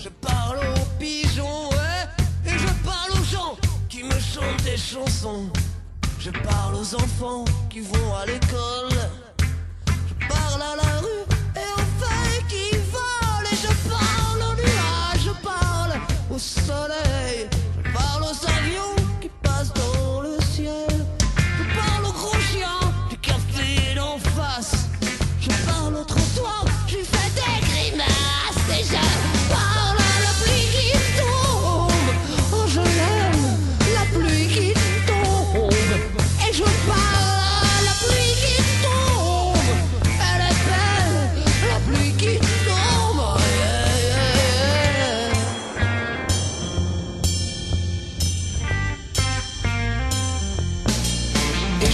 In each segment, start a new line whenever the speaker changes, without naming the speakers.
Je parle aux pigeons, ouais, et je parle aux gens qui me chantent des chansons. Je parle aux enfants qui vont à l'école.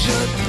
Et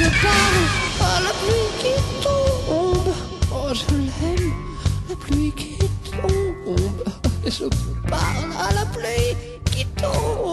Je parle à la pluie qui tombe. Oh, je l'aime, la pluie qui tombe. Je parle à la pluie qui tombe.